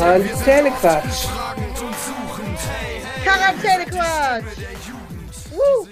Quarantänequatsch. Quarantänequatsch. Uh.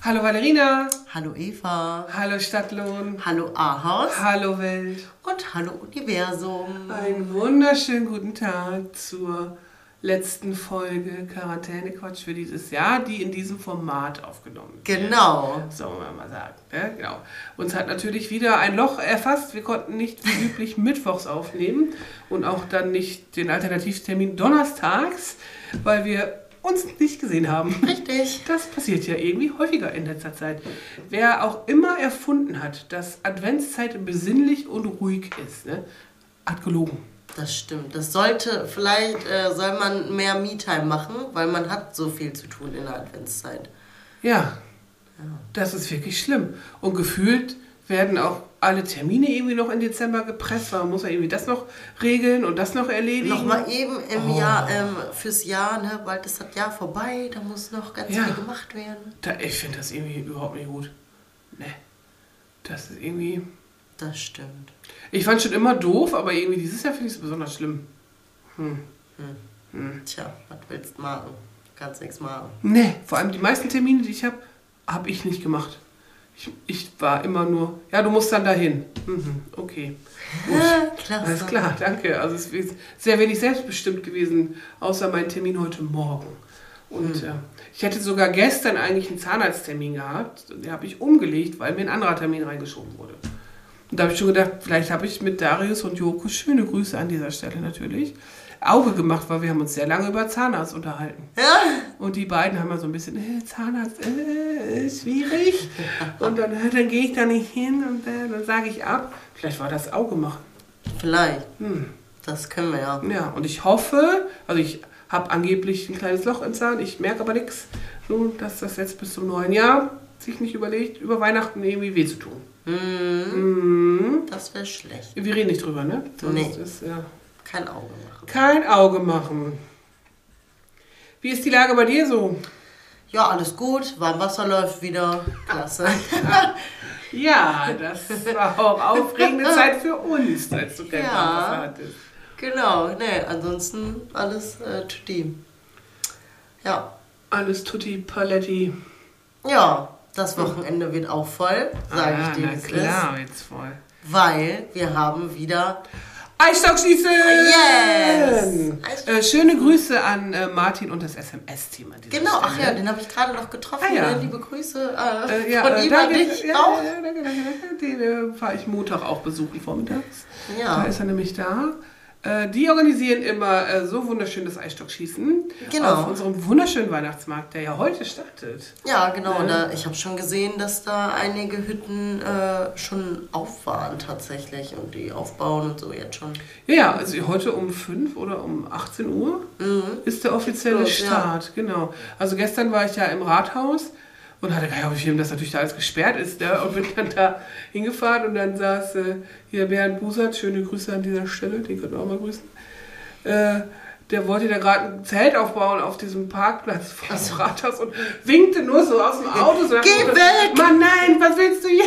Hallo Valerina. Hallo Eva. Hallo Stadtlohn. Hallo Ahaus. Hallo Welt. Und hallo Universum. Einen wunderschönen guten Tag zur letzten Folge Quarantänequatsch für dieses Jahr, die in diesem Format aufgenommen wird. Genau. Sollen wir mal sagen. Ne? Genau. Uns hat natürlich wieder ein Loch erfasst. Wir konnten nicht wie üblich mittwochs aufnehmen und auch dann nicht den Alternativtermin donnerstags, weil wir uns nicht gesehen haben. Richtig. Das passiert ja irgendwie häufiger in letzter Zeit. Wer auch immer erfunden hat, dass Adventszeit besinnlich und ruhig ist, ne, hat gelogen. Das stimmt. Das sollte, vielleicht äh, soll man mehr Me-Time machen, weil man hat so viel zu tun in der Adventszeit. Ja, das ist wirklich schlimm. Und gefühlt werden auch alle Termine irgendwie noch in Dezember gepresst, weil man muss ja irgendwie das noch regeln und das noch erledigen. Nochmal eben im Oh. Jahr, ähm, fürs Jahr, ne, bald ist das Jahr vorbei, da muss noch ganz Ja. viel gemacht werden. Da, ich finde das irgendwie überhaupt nicht gut. Ne. Das ist irgendwie. Das stimmt. Ich fand schon immer doof, aber irgendwie dieses Jahr finde ich es besonders schlimm. Hm. Tja, was willst du machen? Kannst nichts machen. Ne, vor allem die meisten Termine, die ich habe, habe ich nicht gemacht. Ich, ich war immer nur, ja, du musst dann dahin. Mhm, okay. Klasse. Alles klar, danke. Also es ist sehr wenig selbstbestimmt gewesen, außer mein Termin heute Morgen. Und äh, ich hätte sogar gestern eigentlich einen Zahnarzttermin gehabt. Den habe ich umgelegt, weil mir ein anderer Termin reingeschoben wurde. Und da habe ich schon gedacht, vielleicht habe ich mit Darius und Joko, schöne Grüße an dieser Stelle natürlich, Auge gemacht, weil wir haben uns sehr lange über Zahnarzt unterhalten. Ja, Und die beiden haben ja so ein bisschen, äh, Zahnarzt, äh, schwierig. Und dann, äh, dann gehe ich da nicht hin und äh, dann sage ich ab. Vielleicht war das Auge machen. vielleicht. Hm. Das können wir ja. Ja, und ich hoffe, also ich habe angeblich ein kleines Loch im Zahn, ich merke aber nichts, so dass das jetzt bis zum neuen Jahr sich nicht überlegt, über Weihnachten irgendwie weh zu tun. Mhm. Das wäre schlecht. Wir reden nicht drüber, ne? Sonst Nee. ist ja Kein Auge machen. kein Auge machen. Wie ist die Lage bei dir so? Ja, alles gut. Warmwasser läuft wieder. Klasse. Ja, das war auch aufregende Zeit für uns, als du kein Ja. Warmwasser hattest. genau. Nee, ansonsten alles äh, tutti. Ja. Alles tutti paletti. Ja, das Wochenende wird auch voll, sage ah, ich dir, na klar, jetzt voll. ist. Weil wir haben wieder Eisstock schießen! Yes! Äh, schöne Grüße an äh, Martin und das SMS-Team. Genau, ach ja, Stelle. den habe ich gerade noch getroffen. Ah, ja. ne? Liebe Grüße äh, Äh, ja, von ihm an dich ja, auch. Ja, danke, danke, danke. Den äh, fahre ich Montag auch besuchen vormittags. Ja. Da ist er nämlich da. Äh, die organisieren immer äh, so wunderschönes Eisstockschießen Genau. auf unserem wunderschönen Weihnachtsmarkt, der ja heute startet. Ja, genau. Ne? Da, ich habe schon gesehen, dass da einige Hütten äh, schon auf waren tatsächlich und die aufbauen und so jetzt schon. Ja, also heute um 5 oder um 18 Uhr ist der offizielle Los, ja. Start, genau. Also gestern war ich ja im Rathaus und hatte keine Ahnung, wie viel, dass natürlich da alles gesperrt ist. Ne? Und bin dann da hingefahren und dann saß äh, hier Bernd Busert, schöne Grüße an dieser Stelle, den könnt ihr auch mal grüßen. Äh, der wollte da gerade ein Zelt aufbauen auf diesem Parkplatz vor dem Rathaus und winkte nur so aus dem Auto. So Geh dem Motto, weg! Mann, nein, was willst du hier?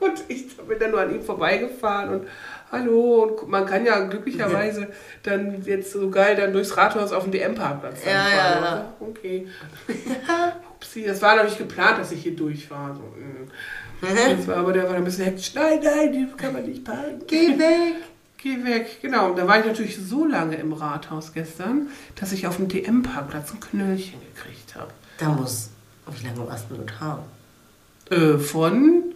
Und ich bin dann nur an ihm vorbeigefahren und hallo. Und man kann ja glücklicherweise dann jetzt so geil dann durchs Rathaus auf den DM-Parkplatz Ja, fahren. ja, ja. So, Okay. Upsi, das war noch nicht geplant, dass ich hier durchfahre. So, mm. das war aber der war ein bisschen hektisch. Nein, nein, die kann man nicht parken. Geh weg! Geh weg. Genau, und da war ich natürlich so lange im Rathaus gestern, dass ich auf dem DM-Parkplatz ein Knöllchen gekriegt habe. Da muss. Wie lange warst du dort haben? Äh, von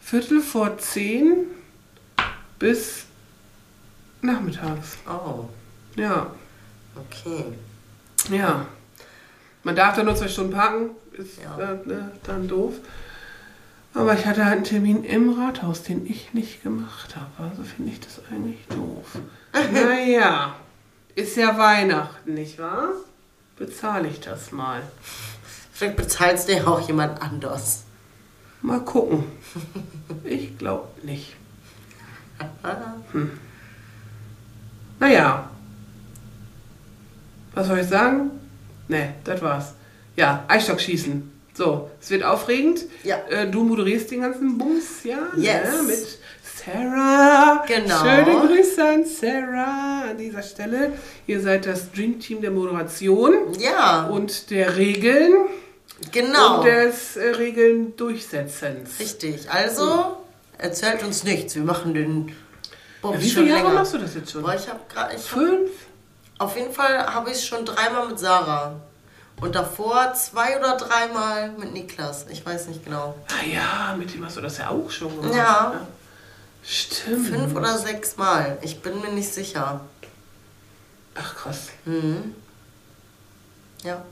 Viertel vor zehn bis nachmittags. Oh, Ja, okay. ja. Man darf da nur zwei Stunden parken, ist Ja. äh, ne, dann doof. Aber ich hatte halt einen Termin im Rathaus, den ich nicht gemacht habe. Also finde ich das eigentlich doof. naja, ist ja Weihnachten, nicht wahr? Bezahle ich das mal. Vielleicht bezahlst du ja auch jemand anders. Mal gucken. Ich glaube nicht. Hm. Naja. Was soll ich sagen? Ne, das war's. Ja, Eisstockschießen. So, es wird aufregend. Ja. Äh, du moderierst den ganzen Bums, ja? Yes. Ne? Mit Sarah. Genau. Schöne Grüße an Sarah an dieser Stelle. Ihr seid das Dream Team der Moderation Ja, und der Regeln genau. und des äh, Regeln Durchsetzens. Richtig. Also, erzählt uns nichts. Wir machen den Bums Ja, wie viele Jahre länger. machst du das jetzt schon? Boah, ich habe gerade. Hab, Fünf? Auf jeden Fall habe ich es schon dreimal mit Sarah. Und davor zwei oder dreimal mit Niklas. Ich weiß nicht genau. Ah ja, mit dem hast du das ja auch schon gemacht. Ja. ne? Stimmt. Fünf oder sechs Mal. Ich bin mir nicht sicher. Ach krass. Mhm. Ja.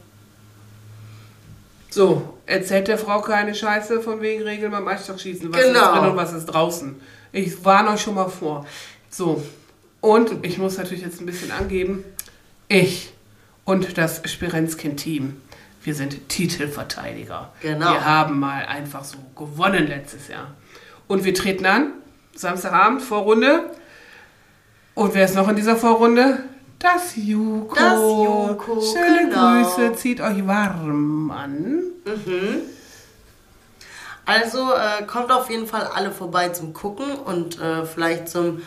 So, erzählt der Frau keine Scheiße von wegen Regeln beim Eisstockschießen. Was Genau. ist drin und was ist draußen. Ich warne euch schon mal vor. So, und ich muss natürlich jetzt ein bisschen angeben, ich und das Spirenzkin-Team, wir sind Titelverteidiger. Genau. Wir haben mal einfach so gewonnen letztes Jahr. Und wir treten an, Samstagabend, Vorrunde. Und wer ist noch in dieser Vorrunde? Das Juko. Das Juko, Schöne genau. Grüße, zieht euch warm an. Also äh, kommt auf jeden Fall alle vorbei zum Gucken und äh, vielleicht zum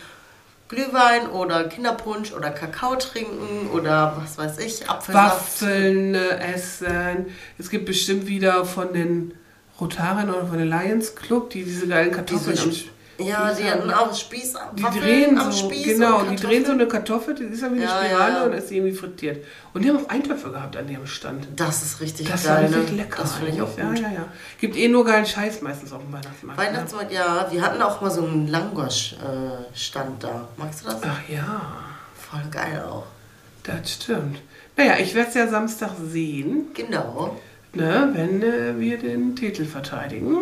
Glühwein oder Kinderpunsch oder Kakao trinken oder was weiß ich, Apfelsaft. Waffeln äh, essen. Es gibt bestimmt wieder von den Rotariern oder von den Lions Club, die diese geilen Kartoffeln Diese Ja, die hatten auch Spieß, die Waffeln drehen am so, Spieß. genau, die drehen so eine Kartoffel, die ist ja wie eine Ja, Spirale ja. und ist irgendwie frittiert. Und die haben auch Eintöpfe gehabt an ihrem Stand. Das ist richtig Das war geil. richtig ne? lecker. Das finde ich auch gut. Ja, ja, ja. Gibt eh nur geilen Scheiß meistens auf dem Weihnachtsmarkt. ne? Weihnachtsmarkt, ja. Wir hatten auch mal so einen Langosch-Stand da. Magst du das? Ach ja, Voll geil auch. das stimmt. Naja, ich werde es ja Samstag sehen. Genau. ne, wenn äh, wir den Titel verteidigen.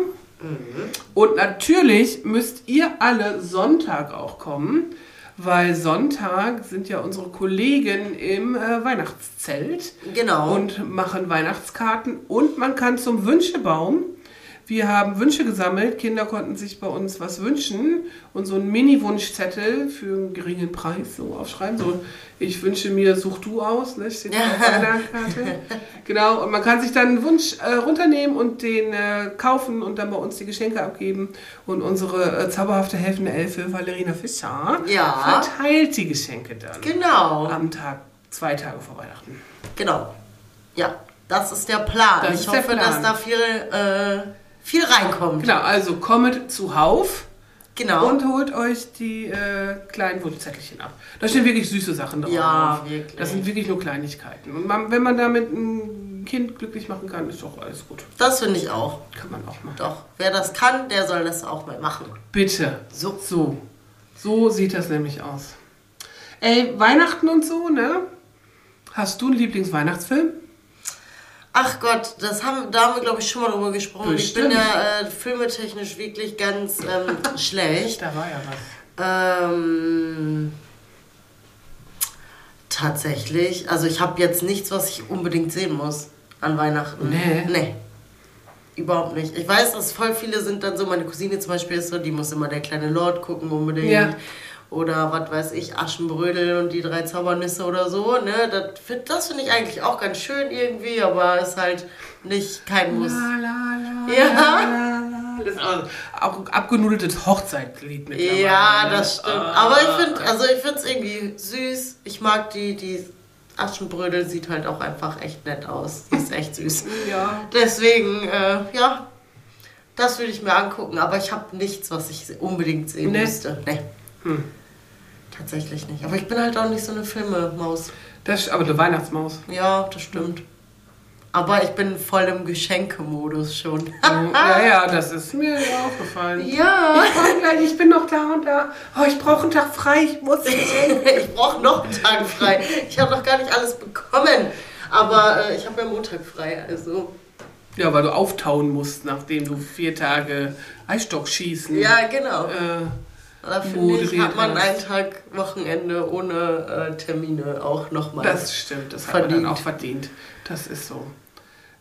Mhm. Und natürlich müsst ihr alle Sonntag auch kommen, weil Sonntag sind ja unsere Kollegen im äh, Weihnachtszelt Genau. und machen Weihnachtskarten und man kann zum Wünschebaum. Wir haben Wünsche gesammelt, Kinder konnten sich bei uns was wünschen und so einen Mini-Wunschzettel für einen geringen Preis so aufschreiben. So, ich wünsche mir, such du aus, ne? steht da auf einer Karte. Genau, und man kann sich dann einen Wunsch äh, runternehmen und den äh, kaufen und dann bei uns die Geschenke abgeben. Und unsere äh, zauberhafte helfende Elfe, Valerina Fischer, Ja. verteilt die Geschenke dann Genau. am Tag, zwei Tage vor Weihnachten. Genau. Ja, das ist der Plan. Das ich hoffe, Plan. dass da viel, äh, viel reinkommt. Genau, also kommet zuhauf Genau. und holt euch die äh, kleinen Wunschzettelchen ab. Da stehen wirklich süße Sachen drauf. Ja, wirklich. Das sind wirklich nur Kleinigkeiten. Und man, wenn man damit ein Kind glücklich machen kann, ist doch alles gut. Das finde ich auch. Kann man auch machen. Doch, wer das kann, der soll das auch mal machen. Bitte. So. So. So sieht das nämlich aus. Ey, Weihnachten und so, ne? Hast du einen Lieblingsweihnachtsfilm? Ach Gott, das haben, da haben wir, glaube ich, schon mal drüber gesprochen. Ich Bestimmt. bin ja äh, filmetechnisch wirklich ganz ähm, schlecht. Da war ja was. Ähm, tatsächlich, also ich habe jetzt nichts, was ich unbedingt sehen muss an Weihnachten. Nee. Nee. Überhaupt nicht. Ich weiß, dass voll viele sind dann so, meine Cousine zum Beispiel ist so, die muss immer der kleine Lord gucken unbedingt. Ja. Oder was weiß ich, Aschenbrödel und die drei Zaubernüsse oder so. Ne? Das, find- das finde ich eigentlich auch ganz schön irgendwie, aber ist halt nicht kein Muss. La, la, la, Ja. Das ist auch abgenudeltes Hochzeitlied mittlerweile. Ja, ne? das stimmt. Ah. Aber ich finde, also ich finde es irgendwie süß. Ich mag die, die Aschenbrödel sieht halt auch einfach echt nett aus. Die ist echt süß. Ja. Deswegen, äh, ja, das würde ich mir angucken. Aber ich habe nichts, was ich unbedingt sehen Nee. müsste. Nee. Hm. Tatsächlich nicht. Aber ich bin halt auch nicht so eine Filmemaus. Das, aber eine Weihnachtsmaus. Ja, das stimmt. Aber ich bin voll im Geschenkemodus schon. ja, ja, das ist mir aufgefallen. ja. Ich, gleich, ich bin noch da und da. Oh, ich brauche einen Tag frei, ich muss ich brauche noch einen Tag frei. Ich habe noch gar nicht alles bekommen. Aber äh, ich habe ja Montag frei, also. Ja, weil du auftauen musst, nachdem du vier Tage Eisstock schießen. Ja, genau. Äh, Da finde ich, moderiert hat man einen Tag Wochenende ohne äh, Termine auch nochmal. das stimmt, das hat man dann Verdient. auch verdient. Das ist so.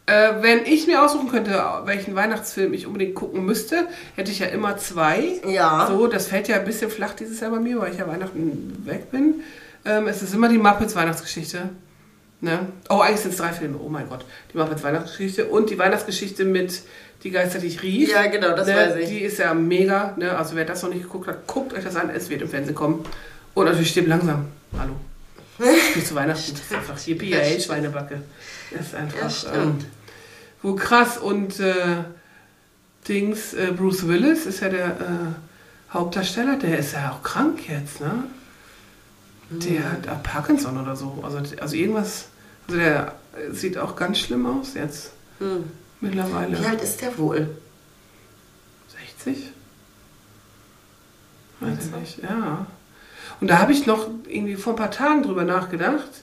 Äh, wenn ich mir aussuchen könnte, welchen Weihnachtsfilm ich unbedingt gucken müsste, hätte ich ja immer zwei. Ja. So, das fällt ja ein bisschen flach dieses Jahr bei mir, weil ich ja Weihnachten weg bin. Ähm, es ist immer die Muppets Weihnachtsgeschichte. Ne? Oh, eigentlich sind es drei Filme. Oh mein Gott. Die jetzt Weihnachtsgeschichte und die Weihnachtsgeschichte mit Die Geister, die ich rief. Ja, genau, das ne? weiß ich. Die ist ja mega. Ne? Also wer das noch nicht geguckt hat, guckt euch das an. Es wird im Fernsehen kommen. Und natürlich stirbt langsam. Hallo. Nicht zu Weihnachten. Das ist einfach Yippie, ey, Schweinebacke. Das ist einfach. Ja, stimmt. Ähm, wo krass. Und äh, Dings, äh, Bruce Willis ist ja der äh, Hauptdarsteller. Der ist ja auch krank jetzt, ne? Der hat äh, Parkinson oder so. Also, also irgendwas. Also der sieht auch ganz schlimm aus jetzt. Hm. Mittlerweile. Wie alt ist der wohl? 60? Weiß ich nicht, ja. Und da habe ich noch irgendwie vor ein paar Tagen drüber nachgedacht,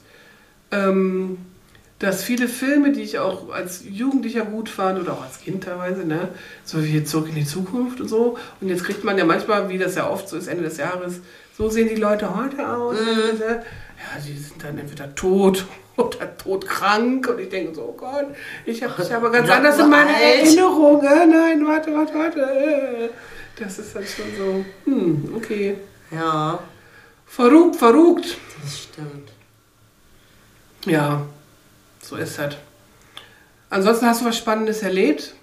ähm, dass viele Filme, die ich auch als Jugendlicher gut fand oder auch als Kind teilweise, ne, so wie Zurück in die Zukunft und so. Und jetzt kriegt man ja manchmal, wie das ja oft so ist, Ende des Jahres, so sehen die Leute heute aus. ne? Ja, die sind dann entweder tot oder todkrank. Und ich denke so, oh Gott, ich habe dich aber ganz Oder anders in meiner. Erinnerung. Äh, nein, warte, warte, warte. Das ist dann schon so, hm, okay. Ja, Verrückt, verrückt. das stimmt. Ja, so ist das. Ansonsten hast du was Spannendes erlebt?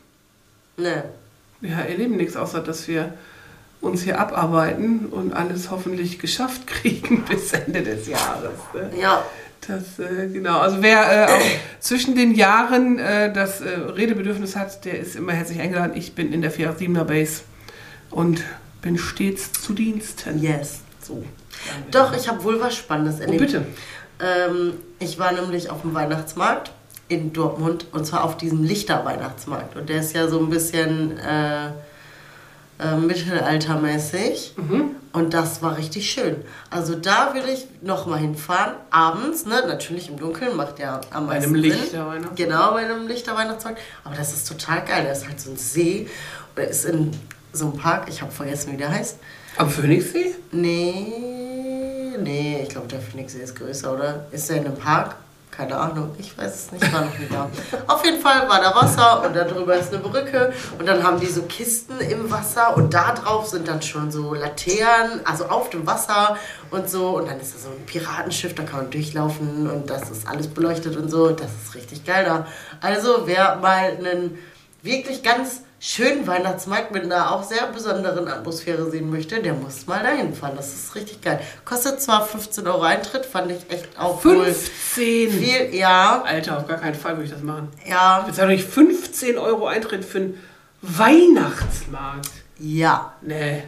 Ne. Wir erleben nichts, außer dass wir uns hier abarbeiten und alles hoffentlich geschafft kriegen bis Ende des Jahres. Ne? Ja, Das, äh, genau. Also wer äh, auch zwischen den Jahren äh, das äh, Redebedürfnis hat, der ist immer herzlich eingeladen. Ich bin in der 487er Base und bin stets zu Diensten. yes. So. Doch, ich habe wohl was Spannendes Oh, erlebt. bitte. Ähm, ich war nämlich auf dem Weihnachtsmarkt in Dortmund und zwar auf diesem Lichter-Weihnachtsmarkt. Und der ist ja so ein bisschen äh, mittelaltermäßig. Mhm. Und das war richtig schön. Also da will ich nochmal hinfahren. Abends, ne? Natürlich im Dunkeln, macht ja am Bei meisten einem Sinn. Lichterweihnachtsmarkt. Genau, bei einem Lichterweihnachtsmarkt. Aber das ist total geil. Da ist halt so ein See. Oder ist in so einem Park. Ich habe vergessen, wie der heißt. Am Phoenixsee? Nee, nee, ich glaube, der Phoenixsee ist größer, oder? Ist der in einem Park? Keine Ahnung, ich weiß es nicht, ich war noch nie da. Auf jeden Fall war da Wasser und da drüber ist eine Brücke und dann haben die so Kisten im Wasser und da drauf sind dann schon so Laternen, also auf dem Wasser und so und dann ist da so ein Piratenschiff, da kann man durchlaufen und das ist alles beleuchtet und so, das ist richtig geil da. Also wer mal einen wirklich ganz schönen Weihnachtsmarkt mit einer auch sehr besonderen Atmosphäre sehen möchte, der muss mal dahin fahren. Das ist richtig geil. Kostet zwar 15 Euro Eintritt, fand ich echt auch wohl 15! viel. Ja, Alter, auf gar keinen Fall würde ich das machen. ja, Ich bezahle doch nicht 15 Euro Eintritt für einen Weihnachtsmarkt. ja. Nee.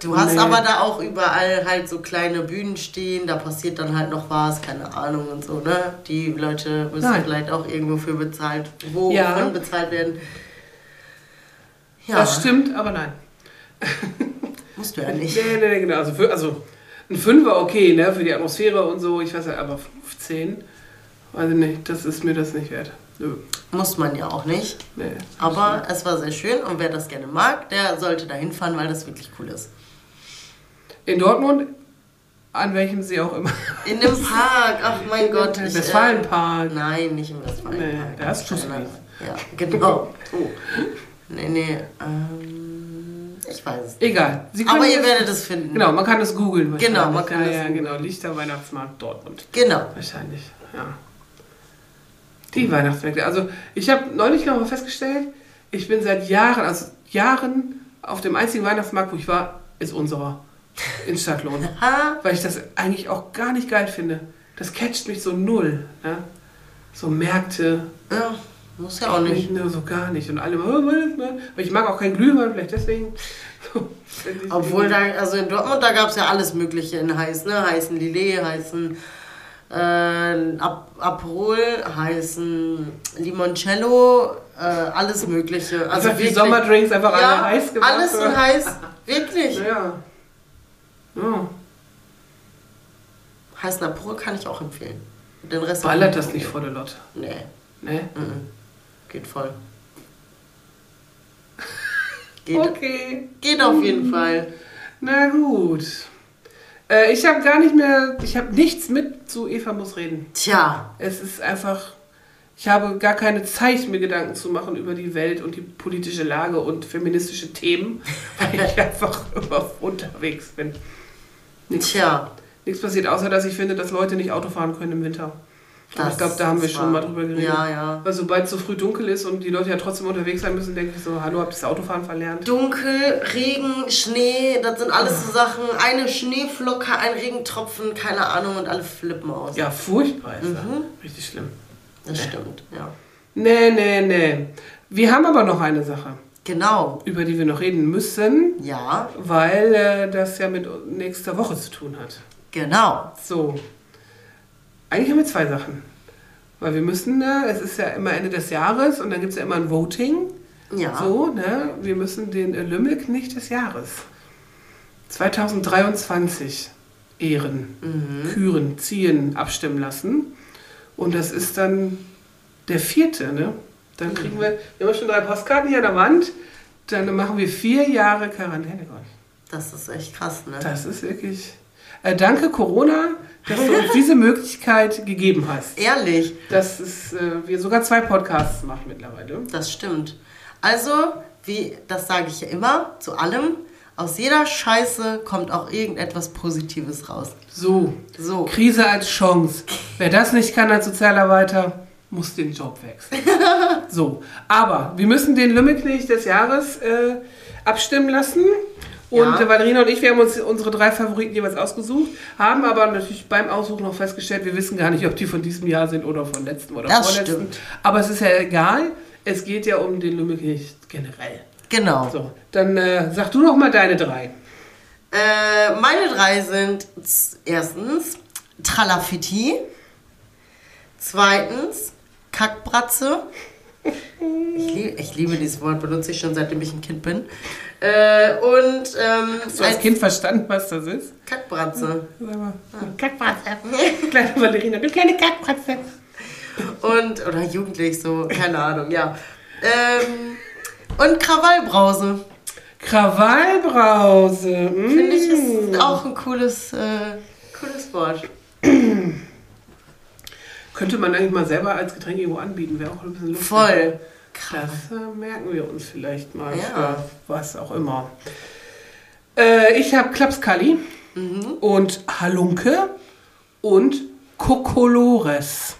Du hast Nee. aber da auch überall halt so kleine Bühnen stehen, da passiert dann halt noch was, keine Ahnung und so, ne? Die Leute müssen Nein. vielleicht auch irgendwo für bezahlt, wo Ja. wovon bezahlt werden. Ja, Das stimmt, aber nein. musst du ja nicht. Nee, nee, nee, genau. Also, für, also ein Fünfer okay, ne, für die Atmosphäre und so, ich weiß ja, aber 15, weiß ich nicht, das ist mir das nicht wert. Nö, Muss man ja auch nicht. nee. Aber es war sehr schön und wer das gerne mag, der sollte da hinfahren, weil das wirklich cool ist. In Dortmund, an welchem See auch immer. In dem Park, ach mein Gott. ich, Westfalenpark. Äh, nein, nicht im Westfalenpark. Nee, der ist nein. Ja, genau. Oh, Nee, nee, ähm, ich weiß es nicht. egal. Aber ihr werdet es finden. Genau, man kann es googeln. Genau, man kann ja, es ja, googeln. genau. Lichter Weihnachtsmarkt Dortmund. Genau. Wahrscheinlich, ja. Die Weihnachtsmärkte. Also ich habe neulich noch mal festgestellt, ich bin seit Jahren, also Jahren auf dem einzigen Weihnachtsmarkt, wo ich war, ist unserer in Stadtlohn. Weil ich das eigentlich auch gar nicht geil finde. Das catcht mich so null. Ne? So Märkte, ja, muss ja auch nicht. nicht nur so gar nicht. Und alle oh. Weil ich mag auch keinen Glühwein, vielleicht deswegen. So, Obwohl da, also in Dortmund, da gab es ja alles Mögliche in heiß, ne? Heißen Lillet, heißen äh, Ap heißen Limoncello, äh, alles Mögliche. Also die wirklich- Sommerdrinks einfach alle ja, heiß gemacht. alles in heiß, wirklich. Ja. ja. Heißen Aperol kann ich auch empfehlen. Den Rest Ballert das nicht voll, Lotte. Nee, Ne? mhm. Geht voll. Geht, Okay. geht auf jeden Fall. Na gut. Äh, ich habe gar nicht mehr, ich habe nichts mit zu Eva muss reden. Tja, Es ist einfach, ich habe gar keine Zeit, mir Gedanken zu machen über die Welt und die politische Lage und feministische Themen, weil ich einfach immer unterwegs bin. Nichts, tja. nichts passiert, außer dass ich finde, dass Leute nicht Auto fahren können im Winter. Aber ich glaube, da haben wir das schon mal drüber geredet. Ja, ja. Weil sobald es so früh dunkel ist und die Leute ja trotzdem unterwegs sein müssen, denke ich so, hallo, habt ihr das Autofahren verlernt? Dunkel, Regen, Schnee, das sind alles so Sachen. Eine Schneeflocke, ein Regentropfen, keine Ahnung, und alle flippen aus. Ja, furchtbar ist das. Mhm. Richtig schlimm. Das stimmt, ja. Nee, nee, nee. Wir haben aber noch eine Sache, Genau. über die wir noch reden müssen, Ja, weil äh, das ja mit nächster Woche zu tun hat. genau. So. Eigentlich haben wir zwei Sachen. Weil wir müssen, äh, es ist ja immer Ende des Jahres und dann gibt es ja immer ein Voting. Ja. So, ne? Wir müssen den äh, Lümmelknecht des Jahres 2023 ehren, Mhm. küren, ziehen, abstimmen lassen. Und das ist dann der vierte, ne? Dann kriegen wir, wir haben schon drei Postkarten hier an der Wand. Dann machen wir vier Jahre Quarantäne. Das ist echt krass, ne? Das ist wirklich. Äh, danke Corona, dass du uns diese Möglichkeit gegeben hast. Ehrlich, Dass es, äh, wir sogar zwei Podcasts machen mittlerweile. das stimmt. Also, wie, das sage ich ja immer, zu allem, aus jeder Scheiße kommt auch irgendetwas Positives raus. So, So. Krise als Chance. Wer das nicht kann als Sozialarbeiter, muss den Job wechseln. so, aber wir müssen den Lümmelknecht des Jahres äh, abstimmen lassen. Und Ja. Valerina und ich, wir haben uns unsere drei Favoriten jeweils ausgesucht, haben aber natürlich beim Aussuchen noch festgestellt, wir wissen gar nicht, ob die von diesem Jahr sind oder von letztem oder Das vorletzten. stimmt. Aber es ist ja egal. Es geht ja um den Lümmelknecht generell. Genau. So, dann äh, sag du noch mal deine drei. Äh, meine drei sind erstens Tralafiti, zweitens Kackbratze. Ich, lieb, ich liebe dieses Wort, benutze ich schon seitdem ich ein Kind bin. Äh, und ähm, Hast du als Kind verstanden, was das ist? Kackbratze. Sag mal. Kackbratze. Kleine Valerina, du kleine Kackbratze. Und, oder jugendlich so, keine Ahnung, ja. Ähm, und Krawallbrause. Krawallbrause. Mm. Finde ich ist auch ein cooles, äh, cooles Wort. Könnte man eigentlich mal selber als Getränk irgendwo anbieten, wäre auch ein bisschen lustig. Voll. Das äh, merken wir uns vielleicht mal Ja. für was auch immer. Äh, ich habe Klapskali Mhm. und Halunke und Kokolores.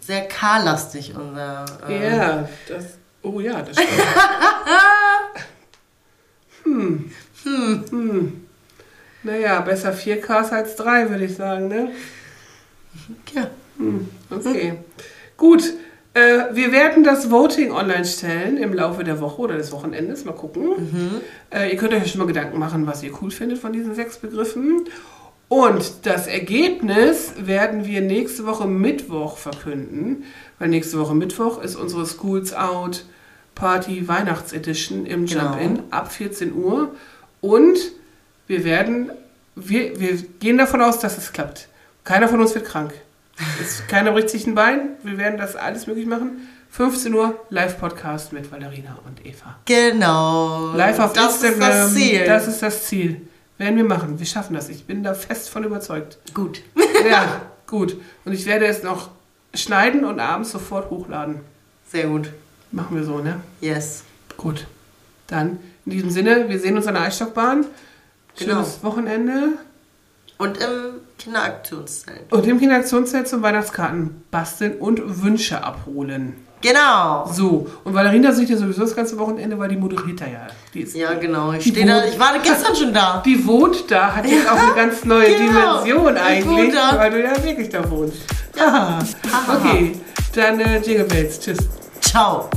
Sehr K-lastig, unser. äh, Ja, das. Oh ja, das stimmt. hm. Hm. Hm. Naja, besser 4Ks als 3, würde ich sagen, ne? Ja. Hm. Okay. Gut. Äh, wir werden das Voting online stellen im Laufe der Woche oder des Wochenendes. Mal gucken. Äh, ihr könnt euch schon mal Gedanken machen, was ihr cool findet von diesen sechs Begriffen. Und das Ergebnis werden wir nächste Woche Mittwoch verkünden, weil nächste Woche Mittwoch ist unsere Schools Out Party Weihnachtsedition im Genau. Jump-In ab 14 Uhr. Und wir werden, wir, wir gehen davon aus, dass es klappt. Keiner von uns wird krank. Keiner bricht sich ein Bein. Wir werden das alles möglich machen. 15 Uhr Live-Podcast mit Valerina und Eva. Genau. Live auf das Instagram. Ist das Ziel. Das ist das Ziel. Werden wir machen. Wir schaffen das. Ich bin da fest von überzeugt. Gut. Ja, gut. Und ich werde es noch schneiden und abends sofort hochladen. Sehr gut. Machen wir so, ne? Yes. Gut. Dann in diesem Sinne, wir sehen uns an der Eisstockbahn. Genau. Schönes Wochenende. Und im Kinderaktionszelt. Und im Kinderaktionszelt zum Weihnachtskarten basteln und Wünsche abholen. Genau. So, und Valerina sieht ja sowieso das ganze Wochenende, weil die moderiert da ja. Die, ist, Ja, genau. Ich, Die steh da, ich war gestern schon da. die wohnt da, hat jetzt auch eine ganz neue Genau. Dimension Ich eigentlich, da. weil du ja wirklich da wohnst. Aha. Okay, dann äh, Jingle Bells. Tschüss. Ciao.